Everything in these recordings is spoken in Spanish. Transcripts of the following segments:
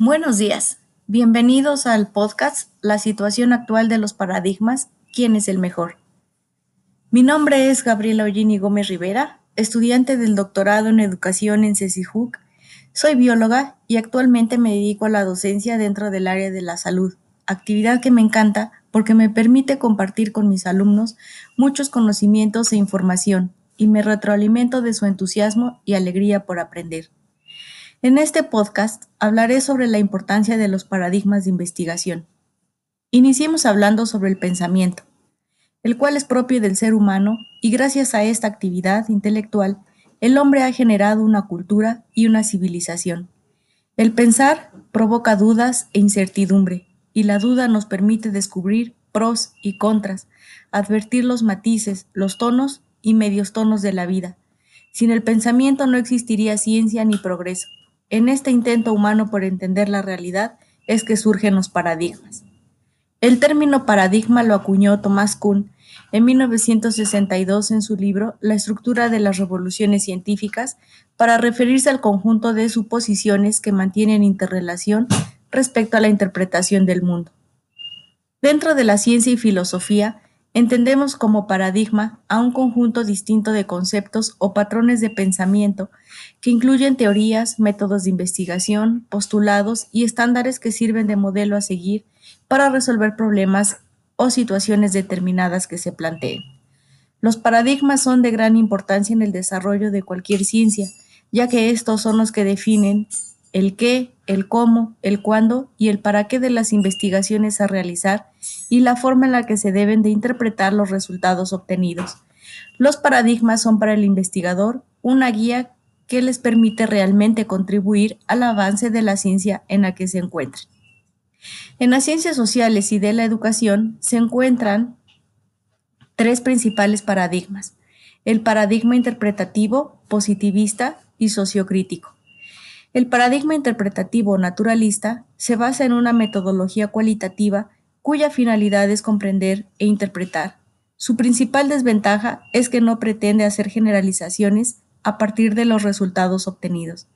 Buenos días. Bienvenidos al podcast La situación actual de los paradigmas, ¿quién es el mejor? Mi nombre es Gabriela Ollini Gómez Rivera, estudiante del doctorado en educación en CECIJUC. Soy bióloga y actualmente me dedico a la docencia dentro del área de la salud, actividad que me encanta porque me permite compartir con mis alumnos muchos conocimientos e información y me retroalimento de su entusiasmo y alegría por aprender. En este podcast hablaré sobre la importancia de los paradigmas de investigación. Iniciemos hablando sobre el pensamiento, el cual es propio del ser humano y gracias a esta actividad intelectual, el hombre ha generado una cultura y una civilización. El pensar provoca dudas e incertidumbre, y la duda nos permite descubrir pros y contras, advertir los matices, los tonos y medios tonos de la vida. Sin el pensamiento no existiría ciencia ni progreso. En este intento humano por entender la realidad es que surgen los paradigmas. El término paradigma lo acuñó Thomas Kuhn en 1962 en su libro La estructura de las revoluciones científicas para referirse al conjunto de suposiciones que mantienen interrelación respecto a la interpretación del mundo. Dentro de la ciencia y filosofía, Entendemos como paradigma a un conjunto distinto de conceptos o patrones de pensamiento que incluyen teorías, métodos de investigación, postulados y estándares que sirven de modelo a seguir para resolver problemas o situaciones determinadas que se planteen. Los paradigmas son de gran importancia en el desarrollo de cualquier ciencia, ya que estos son los que definen el qué, el cómo, el cuándo y el para qué de las investigaciones a realizar y la forma en la que se deben de interpretar los resultados obtenidos. Los paradigmas son para el investigador una guía que les permite realmente contribuir al avance de la ciencia en la que se encuentren. En las ciencias sociales y de la educación se encuentran tres principales paradigmas, el paradigma interpretativo, positivista y sociocrítico. El paradigma interpretativo naturalista se basa en una metodología cualitativa cuya finalidad es comprender e interpretar. Su principal desventaja es que no pretende hacer generalizaciones a partir de los resultados obtenidos.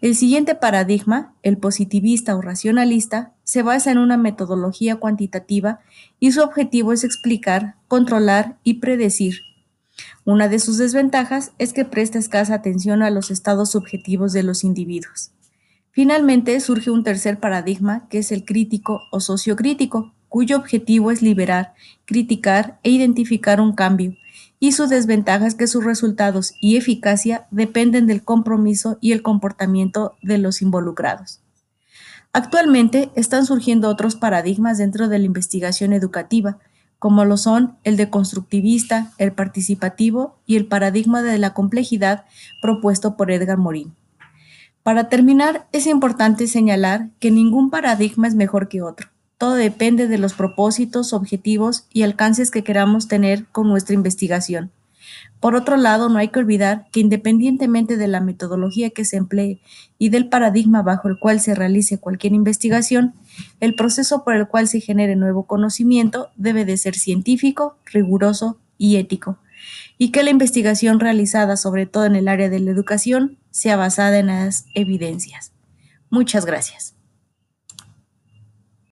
El siguiente paradigma, el positivista o racionalista, se basa en una metodología cuantitativa y su objetivo es explicar, controlar y predecir una de sus desventajas es que presta escasa atención a los estados subjetivos de los individuos. Finalmente surge un tercer paradigma que es el crítico o sociocrítico, cuyo objetivo es liberar, criticar e identificar un cambio, y su desventaja es que sus resultados y eficacia dependen del compromiso y el comportamiento de los involucrados. Actualmente están surgiendo otros paradigmas dentro de la investigación educativa, como lo son el de constructivista, el participativo y el paradigma de la complejidad propuesto por Edgar Morin. Para terminar, es importante señalar que ningún paradigma es mejor que otro. Todo depende de los propósitos, objetivos y alcances que queramos tener con nuestra investigación. Por otro lado, no hay que olvidar que independientemente de la metodología que se emplee y del paradigma bajo el cual se realice cualquier investigación, el proceso por el cual se genere nuevo conocimiento debe de ser científico, riguroso y ético, y que la investigación realizada sobre todo en el área de la educación sea basada en las evidencias. Muchas gracias.